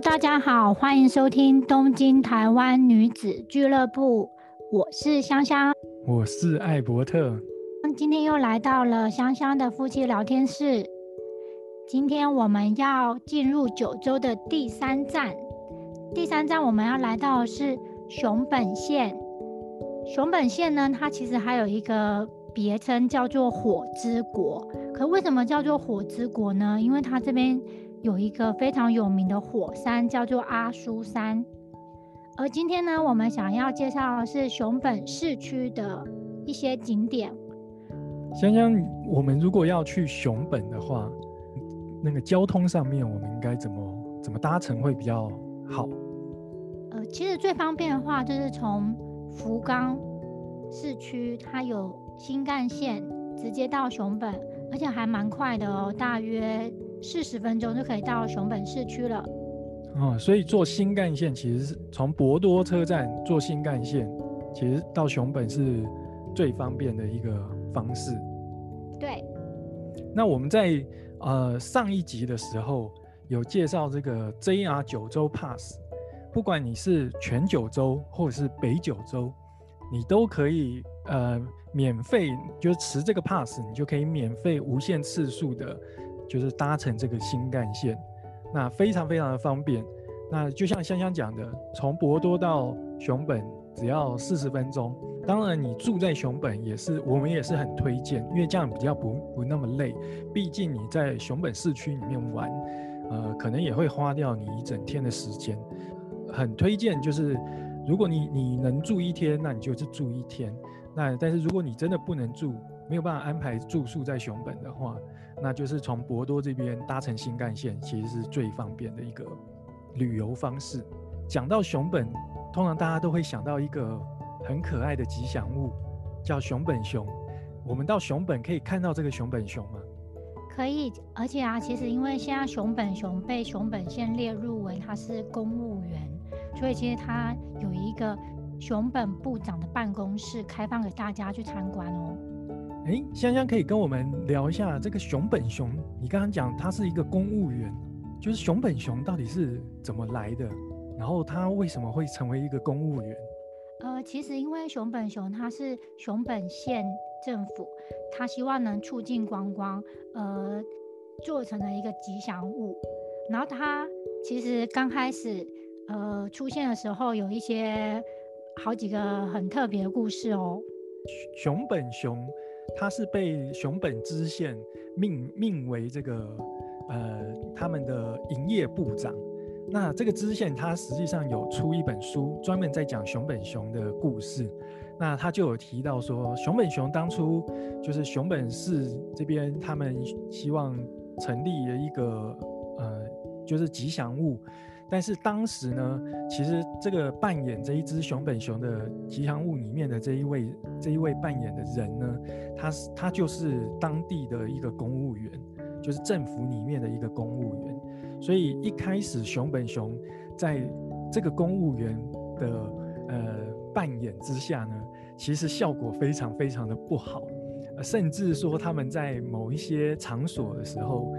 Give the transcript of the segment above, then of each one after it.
Hello，大家好，欢迎收听东京台湾女子俱乐部，我是香香，我是艾伯特。今天又来到了香香的夫妻聊天室。今天我们要进入九州的第三站，第三站我们要来到的是熊本县。熊本县呢，它其实还有一个别称叫做火之国。可为什么叫做火之国呢？因为它这边有一个非常有名的火山，叫做阿苏山。而今天呢，我们想要介绍的是熊本市区的一些景点。香香，我们如果要去熊本的话，那个交通上面我们应该怎么怎么搭乘会比较好？呃，其实最方便的话就是从福冈市区，它有新干线直接到熊本，而且还蛮快的哦，大约四十分钟就可以到熊本市区了。哦，所以坐新干线其实是从博多车站坐新干线，其实到熊本是最方便的一个方式。对。那我们在呃上一集的时候有介绍这个 JR 九州 Pass，不管你是全九州或者是北九州，你都可以呃免费，就是持这个 Pass，你就可以免费无限次数的，就是搭乘这个新干线。那非常非常的方便，那就像香香讲的，从博多到熊本只要四十分钟。当然，你住在熊本也是，我们也是很推荐，因为这样比较不不那么累。毕竟你在熊本市区里面玩，呃，可能也会花掉你一整天的时间。很推荐，就是如果你你能住一天，那你就是住一天。那但是如果你真的不能住，没有办法安排住宿在熊本的话，那就是从博多这边搭乘新干线，其实是最方便的一个旅游方式。讲到熊本，通常大家都会想到一个很可爱的吉祥物，叫熊本熊。我们到熊本可以看到这个熊本熊吗？可以，而且啊，其实因为现在熊本熊被熊本县列入为它是公务员，所以其实它有一个熊本部长的办公室开放给大家去参观哦。哎，香香可以跟我们聊一下这个熊本熊。你刚刚讲它是一个公务员，就是熊本熊到底是怎么来的？然后它为什么会成为一个公务员？呃，其实因为熊本熊它是熊本县政府，它希望能促进观光，呃，做成了一个吉祥物。然后它其实刚开始呃出现的时候，有一些好几个很特别的故事哦。熊本熊。他是被熊本知县命命为这个呃他们的营业部长。那这个知县他实际上有出一本书，专门在讲熊本熊的故事。那他就有提到说，熊本熊当初就是熊本市这边他们希望成立了一个呃就是吉祥物。但是当时呢，其实这个扮演这一只熊本熊的吉祥物里面的这一位这一位扮演的人呢，他是他就是当地的一个公务员，就是政府里面的一个公务员。所以一开始熊本熊在这个公务员的呃扮演之下呢，其实效果非常非常的不好，甚至说他们在某一些场所的时候。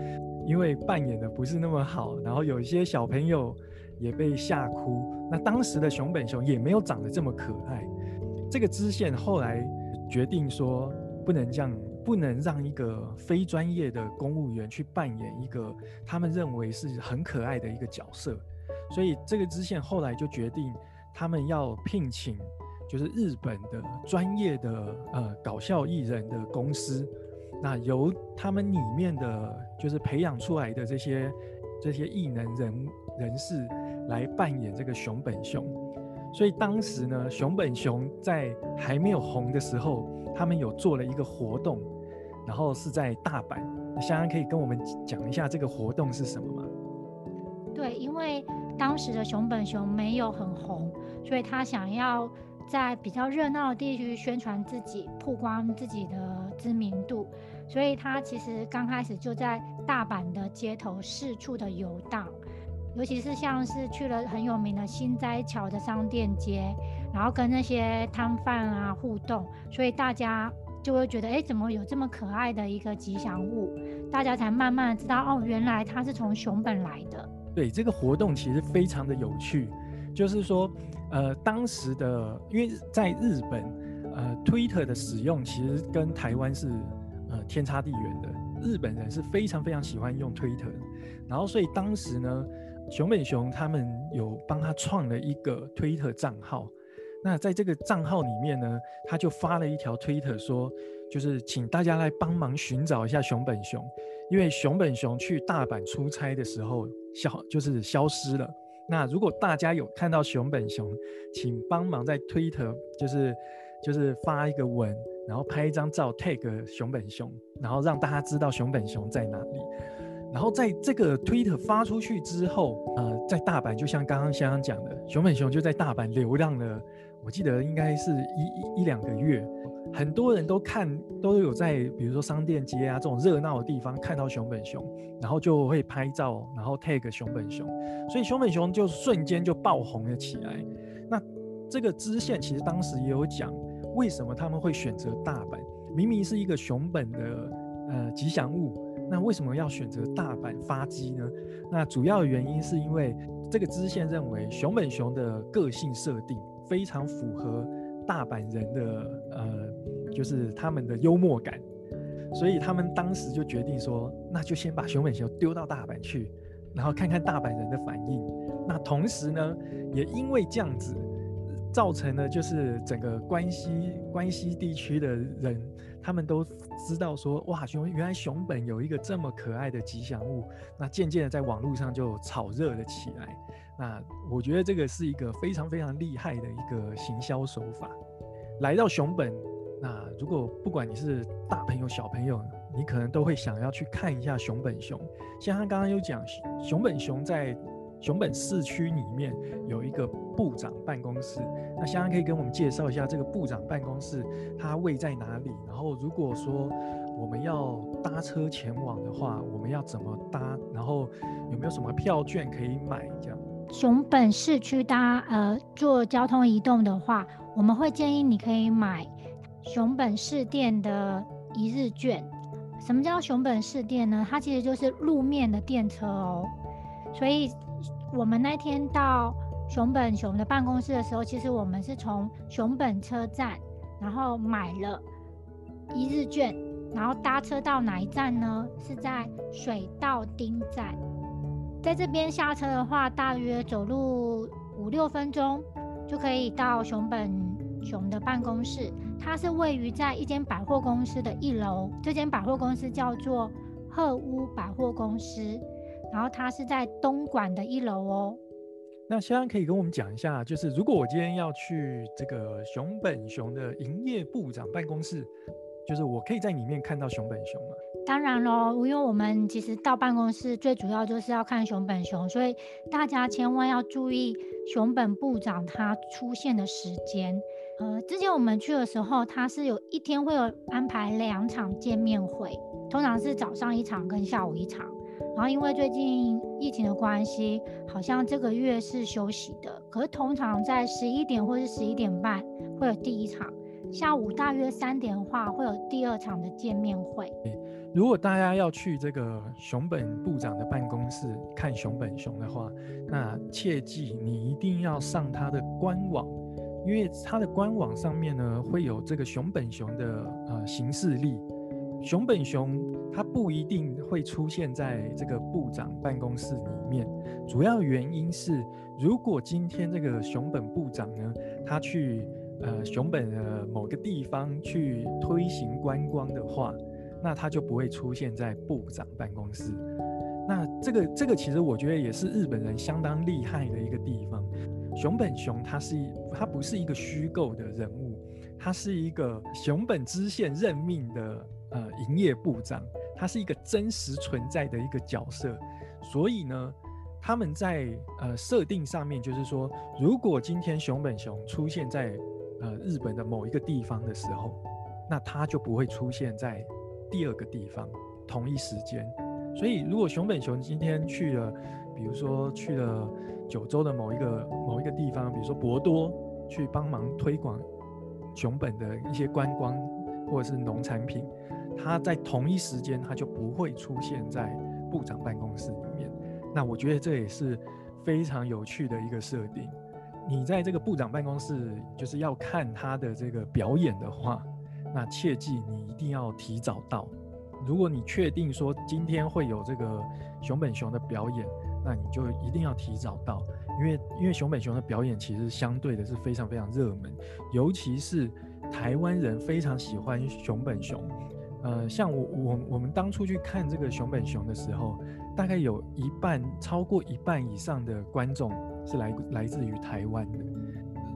因为扮演的不是那么好，然后有一些小朋友也被吓哭。那当时的熊本熊也没有长得这么可爱。这个支线后来决定说，不能这样，不能让一个非专业的公务员去扮演一个他们认为是很可爱的一个角色。所以这个支线后来就决定，他们要聘请就是日本的专业的呃搞笑艺人的公司。那由他们里面的就是培养出来的这些这些异能人人士来扮演这个熊本熊，所以当时呢，熊本熊在还没有红的时候，他们有做了一个活动，然后是在大阪。香香可以跟我们讲一下这个活动是什么吗？对，因为当时的熊本熊没有很红，所以他想要在比较热闹的地区宣传自己，曝光自己的知名度。所以他其实刚开始就在大阪的街头四处的游荡，尤其是像是去了很有名的新斋桥的商店街，然后跟那些摊贩啊互动，所以大家就会觉得，哎，怎么有这么可爱的一个吉祥物？大家才慢慢知道，哦，原来他是从熊本来的。对这个活动其实非常的有趣，就是说，呃，当时的因为在日本，呃，Twitter 的使用其实跟台湾是呃天差地远的。日本人是非常非常喜欢用 Twitter，然后所以当时呢，熊本熊他们有帮他创了一个 Twitter 账号。那在这个账号里面呢，他就发了一条 Twitter 说，就是请大家来帮忙寻找一下熊本熊，因为熊本熊去大阪出差的时候消就是消失了。那如果大家有看到熊本熊，请帮忙在 Twitter 就是就是发一个文，然后拍一张照 tag 熊本熊，然后让大家知道熊本熊在哪里。然后在这个 Twitter 发出去之后，呃，在大阪就像刚刚香香讲的，熊本熊就在大阪流浪了。我记得应该是一一一两个月，很多人都看都有在，比如说商店街啊这种热闹的地方看到熊本熊，然后就会拍照，然后 tag 熊本熊，所以熊本熊就瞬间就爆红了起来。那这个支线其实当时也有讲，为什么他们会选择大阪？明明是一个熊本的呃吉祥物，那为什么要选择大阪发迹呢？那主要原因是因为这个支线认为熊本熊的个性设定。非常符合大阪人的呃，就是他们的幽默感，所以他们当时就决定说，那就先把熊本熊丢到大阪去，然后看看大阪人的反应。那同时呢，也因为这样子，造成了就是整个关西关西地区的人，他们都知道说，哇，熊原来熊本有一个这么可爱的吉祥物，那渐渐的在网络上就炒热了起来。那我觉得这个是一个非常非常厉害的一个行销手法。来到熊本，那如果不管你是大朋友小朋友，你可能都会想要去看一下熊本熊。像他刚刚有讲，熊本熊在熊本市区里面有一个部长办公室。那香香可以跟我们介绍一下这个部长办公室它位在哪里？然后如果说我们要搭车前往的话，我们要怎么搭？然后有没有什么票券可以买？这样。熊本市区搭呃做交通移动的话，我们会建议你可以买熊本市电的一日券。什么叫熊本市电呢？它其实就是路面的电车哦。所以我们那天到熊本熊的办公室的时候，其实我们是从熊本车站，然后买了一日券，然后搭车到哪一站呢？是在水道町站。在这边下车的话，大约走路五六分钟就可以到熊本熊的办公室。它是位于在一间百货公司的一楼，这间百货公司叫做鹤屋百货公司，然后它是在东莞的一楼哦。那肖安可以跟我们讲一下，就是如果我今天要去这个熊本熊的营业部长办公室。就是我可以在里面看到熊本熊吗？当然喽，因为我们其实到办公室最主要就是要看熊本熊，所以大家千万要注意熊本部长他出现的时间。呃，之前我们去的时候，他是有一天会有安排两场见面会，通常是早上一场跟下午一场。然后因为最近疫情的关系，好像这个月是休息的，可是通常在十一点或是十一点半会有第一场。下午大约三点的话，会有第二场的见面会。如果大家要去这个熊本部长的办公室看熊本熊的话，那切记你一定要上他的官网，因为他的官网上面呢会有这个熊本熊的呃行事历。熊本熊它不一定会出现在这个部长办公室里面，主要原因是如果今天这个熊本部长呢，他去。呃，熊本的某个地方去推行观光的话，那他就不会出现在部长办公室。那这个这个其实我觉得也是日本人相当厉害的一个地方。熊本熊他是一他不是一个虚构的人物，他是一个熊本知县任命的呃营业部长，他是一个真实存在的一个角色。所以呢，他们在呃设定上面就是说，如果今天熊本熊出现在呃，日本的某一个地方的时候，那他就不会出现在第二个地方同一时间。所以，如果熊本熊今天去了，比如说去了九州的某一个某一个地方，比如说博多，去帮忙推广熊本的一些观光或者是农产品，他在同一时间他就不会出现在部长办公室里面。那我觉得这也是非常有趣的一个设定。你在这个部长办公室就是要看他的这个表演的话，那切记你一定要提早到。如果你确定说今天会有这个熊本熊的表演，那你就一定要提早到，因为因为熊本熊的表演其实相对的是非常非常热门，尤其是台湾人非常喜欢熊本熊。呃，像我我我们当初去看这个熊本熊的时候，大概有一半超过一半以上的观众是来来自于台湾的。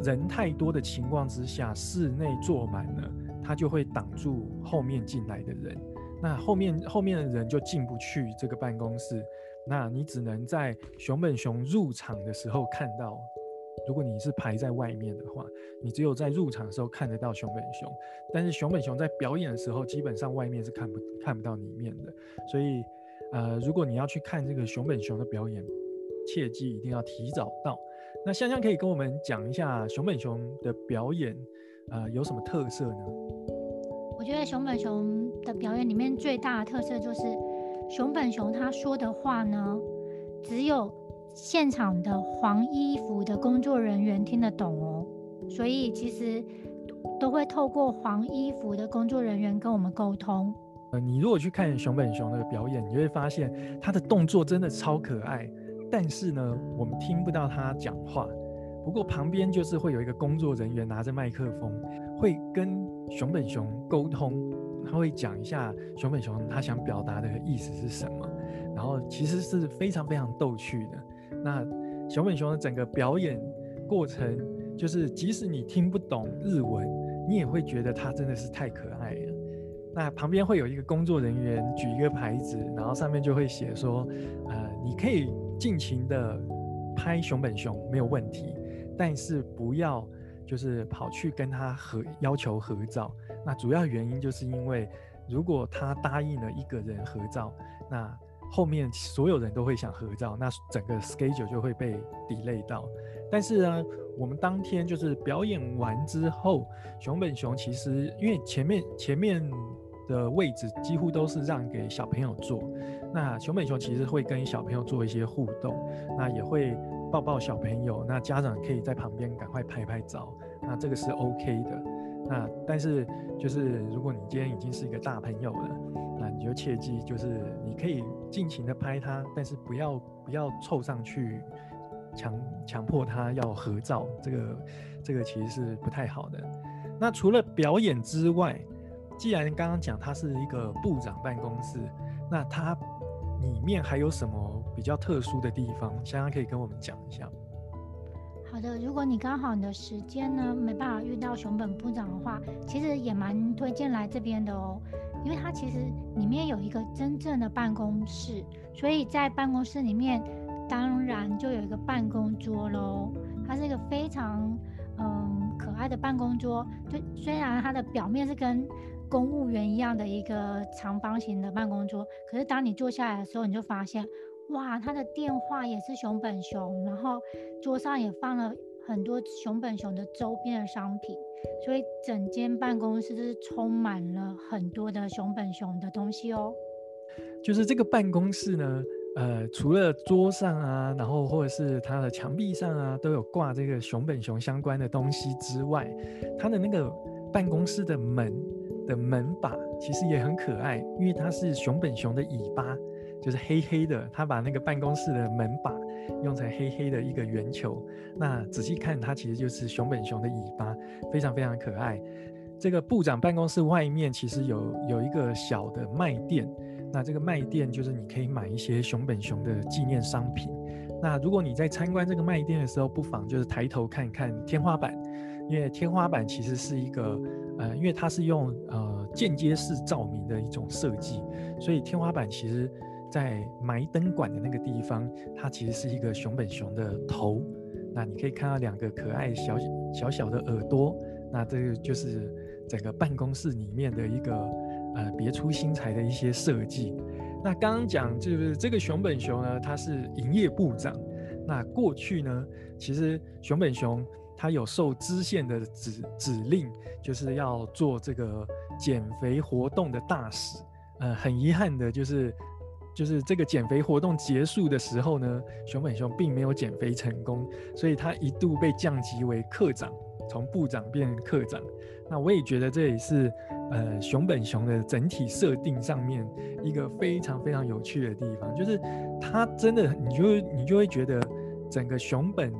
人太多的情况之下，室内坐满了，他就会挡住后面进来的人，那后面后面的人就进不去这个办公室。那你只能在熊本熊入场的时候看到，如果你是排在外面的话，你只有在入场的时候看得到熊本熊。但是熊本熊在表演的时候，基本上外面是看不看不到里面的。所以，呃，如果你要去看这个熊本熊的表演，切记一定要提早到。那香香可以跟我们讲一下熊本熊的表演，呃，有什么特色呢？我觉得熊本熊的表演里面最大的特色就是。熊本熊他说的话呢，只有现场的黄衣服的工作人员听得懂哦，所以其实都会透过黄衣服的工作人员跟我们沟通。呃，你如果去看熊本熊的表演，你会发现他的动作真的超可爱，但是呢，我们听不到他讲话。不过旁边就是会有一个工作人员拿着麦克风，会跟熊本熊沟通。他会讲一下熊本熊他想表达的意思是什么，然后其实是非常非常逗趣的。那熊本熊的整个表演过程，就是即使你听不懂日文，你也会觉得他真的是太可爱了。那旁边会有一个工作人员举一个牌子，然后上面就会写说，呃，你可以尽情的拍熊本熊没有问题，但是不要。就是跑去跟他合要求合照，那主要原因就是因为如果他答应了一个人合照，那后面所有人都会想合照，那整个 schedule 就会被 delay 到。但是呢，我们当天就是表演完之后，熊本熊其实因为前面前面的位置几乎都是让给小朋友坐，那熊本熊其实会跟小朋友做一些互动，那也会。抱抱小朋友，那家长可以在旁边赶快拍拍照，那这个是 OK 的。那但是就是如果你今天已经是一个大朋友了，那你就切记，就是可以尽情的拍他，但是不要不要凑上去强强迫他要合照，这个这个其实是不太好的。那除了表演之外，既然刚刚讲他是一个部长办公室，那他里面还有什么？比较特殊的地方，香香可以跟我们讲一下。好的，如果你刚好你的时间呢没办法遇到熊本部长的话，其实也蛮推荐来这边的哦，因为它其实里面有一个真正的办公室，所以在办公室里面当然就有一个办公桌喽。它是一个非常嗯可爱的办公桌，就虽然它的表面是跟公务员一样的一个长方形的办公桌，可是当你坐下来的时候，你就发现。哇，他的电话也是熊本熊，然后桌上也放了很多熊本熊的周边的商品，所以整间办公室是充满了很多的熊本熊的东西哦。就是这个办公室呢，呃，除了桌上啊，然后或者是它的墙壁上啊，都有挂这个熊本熊相关的东西之外，它的那个办公室的门的门把其实也很可爱，因为它是熊本熊的尾巴。就是黑黑的，它把那个办公室的门把用成黑黑的一个圆球。那仔细看，它其实就是熊本熊的尾巴，非常非常可爱。这个部长办公室外面其实有有一个小的卖店，那这个卖店就是你可以买一些熊本熊的纪念商品。那如果你在参观这个卖店的时候，不妨就是抬头看看天花板，因为天花板其实是一个呃，因为它是用呃间接式照明的一种设计，所以天花板其实。在埋灯管的那个地方，它其实是一个熊本熊的头。那你可以看到两个可爱小小小的耳朵。那这个就是整个办公室里面的一个呃别出心裁的一些设计。那刚刚讲就是这个熊本熊呢，它是营业部长。那过去呢，其实熊本熊它有受知县的指指令，就是要做这个减肥活动的大使。呃，很遗憾的就是。就是这个减肥活动结束的时候呢，熊本熊并没有减肥成功，所以他一度被降级为课长，从部长变课长。那我也觉得这也是呃熊本熊的整体设定上面一个非常非常有趣的地方，就是他真的你就你就会觉得整个熊本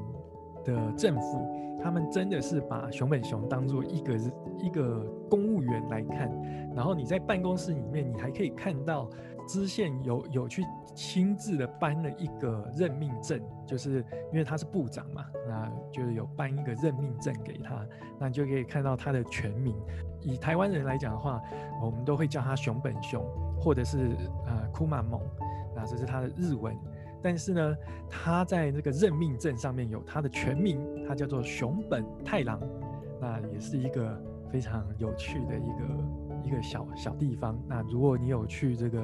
的政府。他们真的是把熊本熊当做一个一个公务员来看，然后你在办公室里面，你还可以看到知县有有去亲自的颁了一个任命证，就是因为他是部长嘛，那就是有颁一个任命证给他，那你就可以看到他的全名。以台湾人来讲的话，我们都会叫他熊本熊，或者是呃库马蒙，那这是他的日文。但是呢，他在那个任命证上面有他的全名，他叫做熊本太郎，那也是一个非常有趣的一个一个小小地方。那如果你有去这个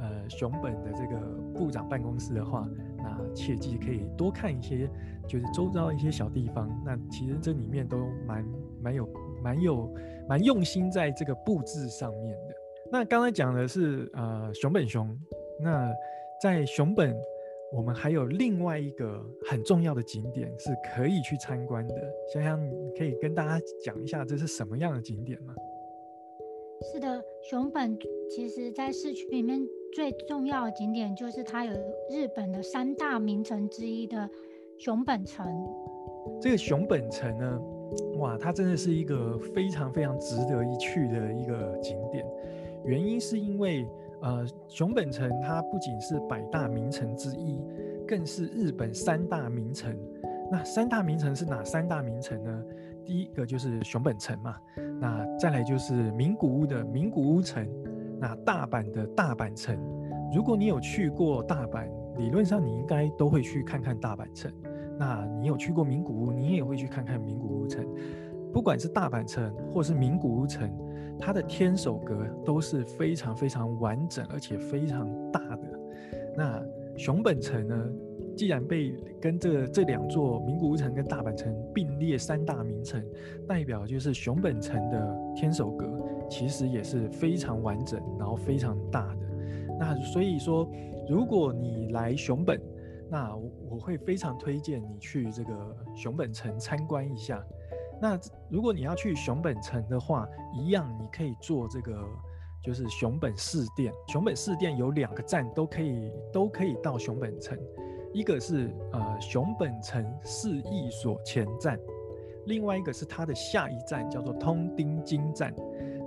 呃熊本的这个部长办公室的话，那切记可以多看一些，就是周遭一些小地方。那其实这里面都蛮蛮有蛮有蛮用心在这个布置上面的。那刚才讲的是呃熊本熊，那在熊本。我们还有另外一个很重要的景点是可以去参观的，香香，可以跟大家讲一下这是什么样的景点吗？是的，熊本其实在市区里面最重要的景点就是它有日本的三大名城之一的熊本城。这个熊本城呢，哇，它真的是一个非常非常值得一去的一个景点，原因是因为。呃，熊本城它不仅是百大名城之一，更是日本三大名城。那三大名城是哪三大名城呢？第一个就是熊本城嘛，那再来就是名古屋的名古屋城，那大阪的大阪城。如果你有去过大阪，理论上你应该都会去看看大阪城。那你有去过名古屋，你也会去看看名古屋城。不管是大阪城或是名古屋城。它的天守阁都是非常非常完整，而且非常大的。那熊本城呢，既然被跟这这两座名古屋城跟大阪城并列三大名城，代表就是熊本城的天守阁其实也是非常完整，然后非常大的。那所以说，如果你来熊本，那我会非常推荐你去这个熊本城参观一下。那如果你要去熊本城的话，一样你可以坐这个，就是熊本市电。熊本市电有两个站都可以，都可以到熊本城。一个是呃熊本城市役所前站，另外一个是它的下一站叫做通丁金站。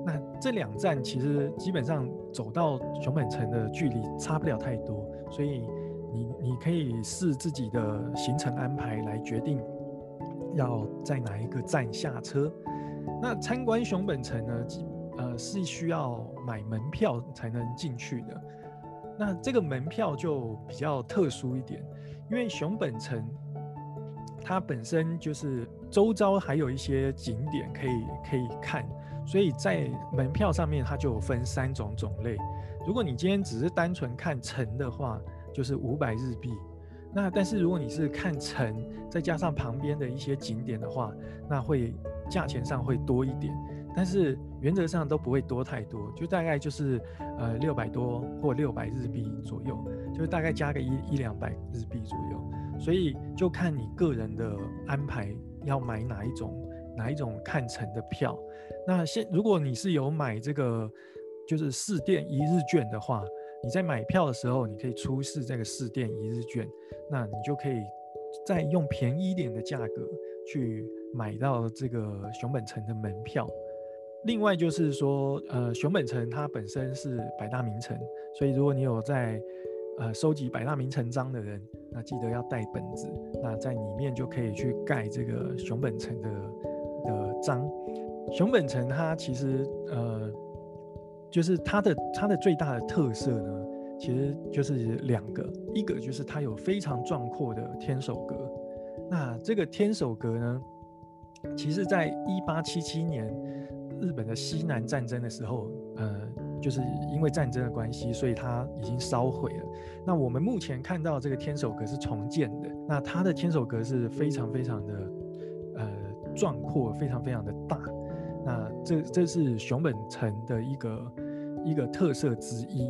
那这两站其实基本上走到熊本城的距离差不了太多，所以你你可以视自己的行程安排来决定。要在哪一个站下车？那参观熊本城呢？呃，是需要买门票才能进去的。那这个门票就比较特殊一点，因为熊本城它本身就是周遭还有一些景点可以可以看，所以在门票上面它就分三种种类。如果你今天只是单纯看城的话，就是五百日币。那但是如果你是看城，再加上旁边的一些景点的话，那会价钱上会多一点，但是原则上都不会多太多，就大概就是呃六百多或六百日币左右，就是大概加个一一两百日币左右，所以就看你个人的安排要买哪一种哪一种看城的票。那现如果你是有买这个就是四店一日券的话。你在买票的时候，你可以出示这个四店一日券，那你就可以再用便宜一点的价格去买到这个熊本城的门票。另外就是说，呃，熊本城它本身是百大名城，所以如果你有在呃收集百大名城章的人，那记得要带本子，那在里面就可以去盖这个熊本城的的章。熊本城它其实呃。就是它的它的最大的特色呢，其实就是两个，一个就是它有非常壮阔的天守阁。那这个天守阁呢，其实在一八七七年日本的西南战争的时候，呃，就是因为战争的关系，所以它已经烧毁了。那我们目前看到这个天守阁是重建的，那它的天守阁是非常非常的呃壮阔，非常非常的大。那这这是熊本城的一个一个特色之一。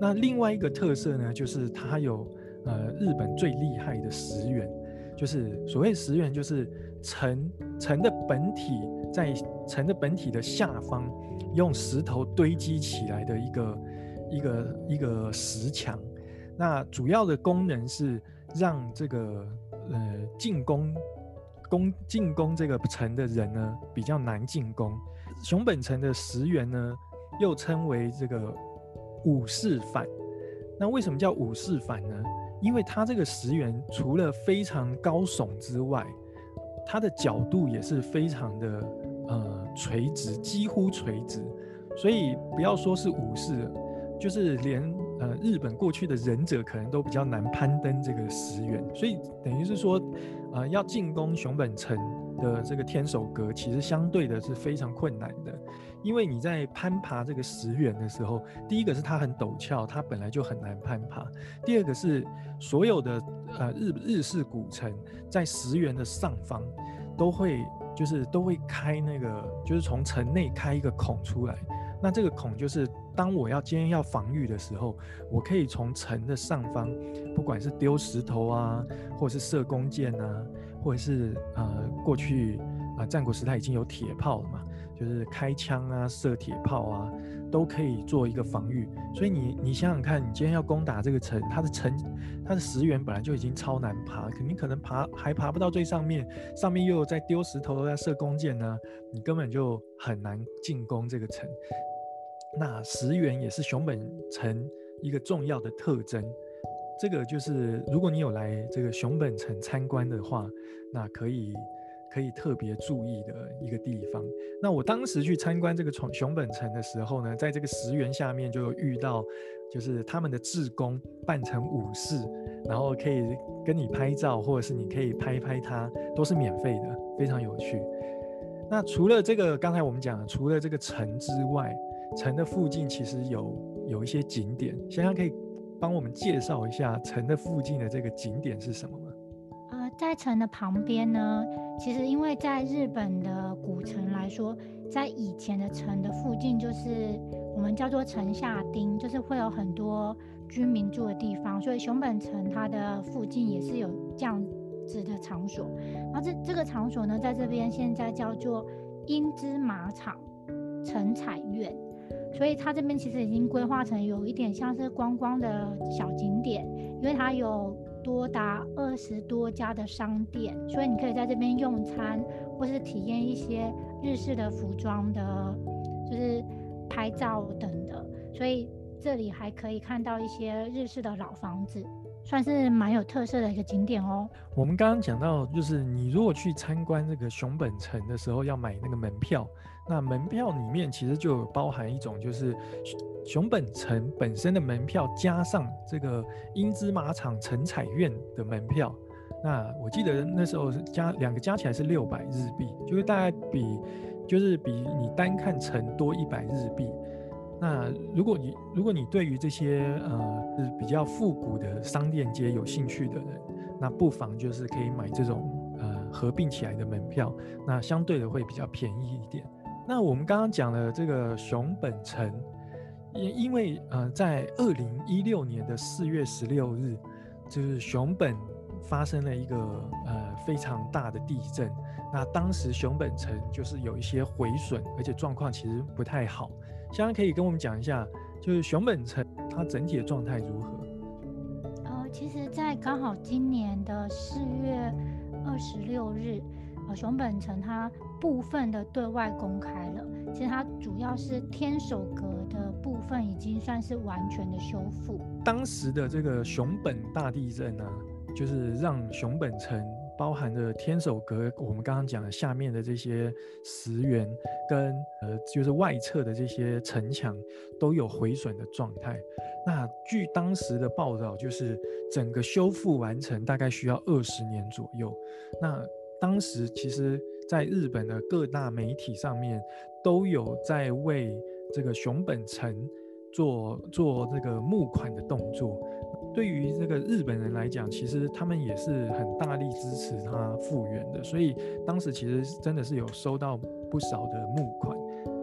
那另外一个特色呢，就是它有呃日本最厉害的石垣，就是所谓石垣，就是城城的本体在城的本体的下方用石头堆积起来的一个一个一个石墙。那主要的功能是让这个呃进攻攻进攻这个城的人呢比较难进攻。熊本城的石垣呢又称为这个。武士反，那为什么叫武士反呢？因为它这个石垣除了非常高耸之外，它的角度也是非常的呃垂直，几乎垂直。所以不要说是武士，就是连呃日本过去的忍者可能都比较难攀登这个石垣。所以等于是说，呃，要进攻熊本城的这个天守阁，其实相对的是非常困难的。因为你在攀爬这个石垣的时候，第一个是它很陡峭，它本来就很难攀爬；第二个是所有的呃日日式古城在石垣的上方都会就是都会开那个就是从城内开一个孔出来，那这个孔就是当我要今天要防御的时候，我可以从城的上方，不管是丢石头啊，或者是射弓箭啊，或者是呃过去啊战国时代已经有铁炮了嘛。就是开枪啊，射铁炮啊，都可以做一个防御。所以你你想想看，你今天要攻打这个城，它的城它的石原本来就已经超难爬，肯定可能爬还爬不到最上面，上面又在丢石头、在射弓箭呢，你根本就很难进攻这个城。那石原也是熊本城一个重要的特征。这个就是如果你有来这个熊本城参观的话，那可以。可以特别注意的一个地方。那我当时去参观这个熊熊本城的时候呢，在这个石原下面就遇到，就是他们的志工扮成武士，然后可以跟你拍照，或者是你可以拍拍他，都是免费的，非常有趣。那除了这个刚才我们讲的，除了这个城之外，城的附近其实有有一些景点，想想可以帮我们介绍一下城的附近的这个景点是什么？在城的旁边呢，其实因为在日本的古城来说，在以前的城的附近，就是我们叫做城下町，就是会有很多居民住的地方，所以熊本城它的附近也是有这样子的场所。然后这这个场所呢，在这边现在叫做英之马场城彩院，所以它这边其实已经规划成有一点像是观光的小景点，因为它有。多达二十多家的商店，所以你可以在这边用餐，或是体验一些日式的服装的，就是拍照等的。所以这里还可以看到一些日式的老房子，算是蛮有特色的一个景点哦。我们刚刚讲到，就是你如果去参观这个熊本城的时候，要买那个门票，那门票里面其实就包含一种就是。熊本城本身的门票加上这个英之马场城彩院的门票，那我记得那时候是加两个加起来是六百日币，就是大概比就是比你单看城多一百日币。那如果你如果你对于这些呃是比较复古的商店街有兴趣的人，那不妨就是可以买这种呃合并起来的门票，那相对的会比较便宜一点。那我们刚刚讲了这个熊本城。因因为呃，在二零一六年的四月十六日，就是熊本发生了一个呃非常大的地震。那当时熊本城就是有一些毁损，而且状况其实不太好。现在可以跟我们讲一下，就是熊本城它整体的状态如何？呃，其实，在刚好今年的四月二十六日，呃，熊本城它部分的对外公开了。其实它主要是天守阁的部分已经算是完全的修复。当时的这个熊本大地震呢，就是让熊本城包含的天守阁，我们刚刚讲的下面的这些石垣跟呃，就是外侧的这些城墙都有毁损的状态。那据当时的报道，就是整个修复完成大概需要二十年左右。那当时其实。在日本的各大媒体上面都有在为这个熊本城做做这个募款的动作。对于这个日本人来讲，其实他们也是很大力支持他复原的。所以当时其实真的是有收到不少的募款。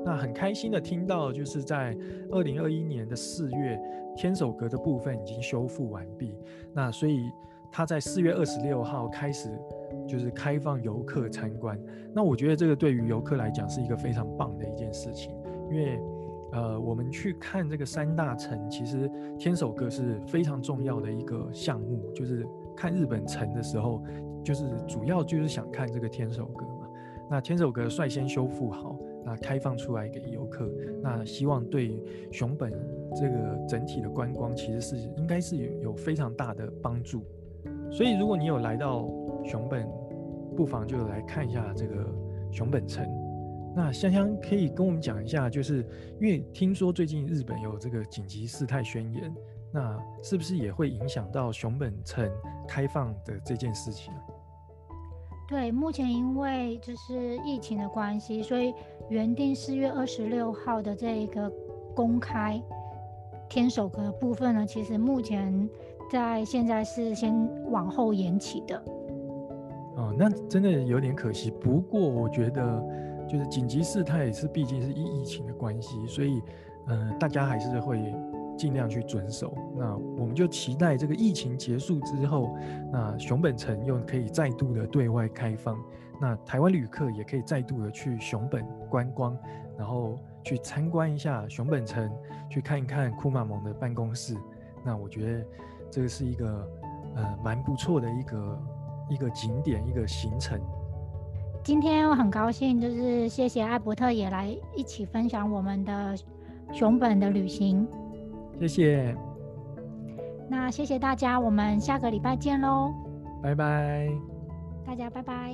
那很开心的听到，就是在二零二一年的四月，天守阁的部分已经修复完毕。那所以他在四月二十六号开始就是开放游客参观。那我觉得这个对于游客来讲是一个非常棒的一件事情，因为呃我们去看这个三大城，其实天守阁是非常重要的一个项目，就是看日本城的时候，就是主要就是想看这个天守阁嘛。那天守阁率先修复好。那开放出来给游客，那希望对熊本这个整体的观光其实是应该是有有非常大的帮助。所以如果你有来到熊本，不妨就来看一下这个熊本城。那香香可以跟我们讲一下，就是因为听说最近日本有这个紧急事态宣言，那是不是也会影响到熊本城开放的这件事情呢？对，目前因为就是疫情的关系，所以原定四月二十六号的这一个公开天守阁部分呢，其实目前在现在是先往后延期的。哦，那真的有点可惜。不过我觉得，就是紧急事态是毕竟是疫疫情的关系，所以嗯，大家还是会。尽量去遵守。那我们就期待这个疫情结束之后，那熊本城又可以再度的对外开放，那台湾旅客也可以再度的去熊本观光，然后去参观一下熊本城，去看一看库马蒙的办公室。那我觉得这个是一个呃蛮不错的一个一个景点一个行程。今天我很高兴，就是谢谢艾伯特也来一起分享我们的熊本的旅行。谢谢，那谢谢大家，我们下个礼拜见喽，拜拜，大家拜拜。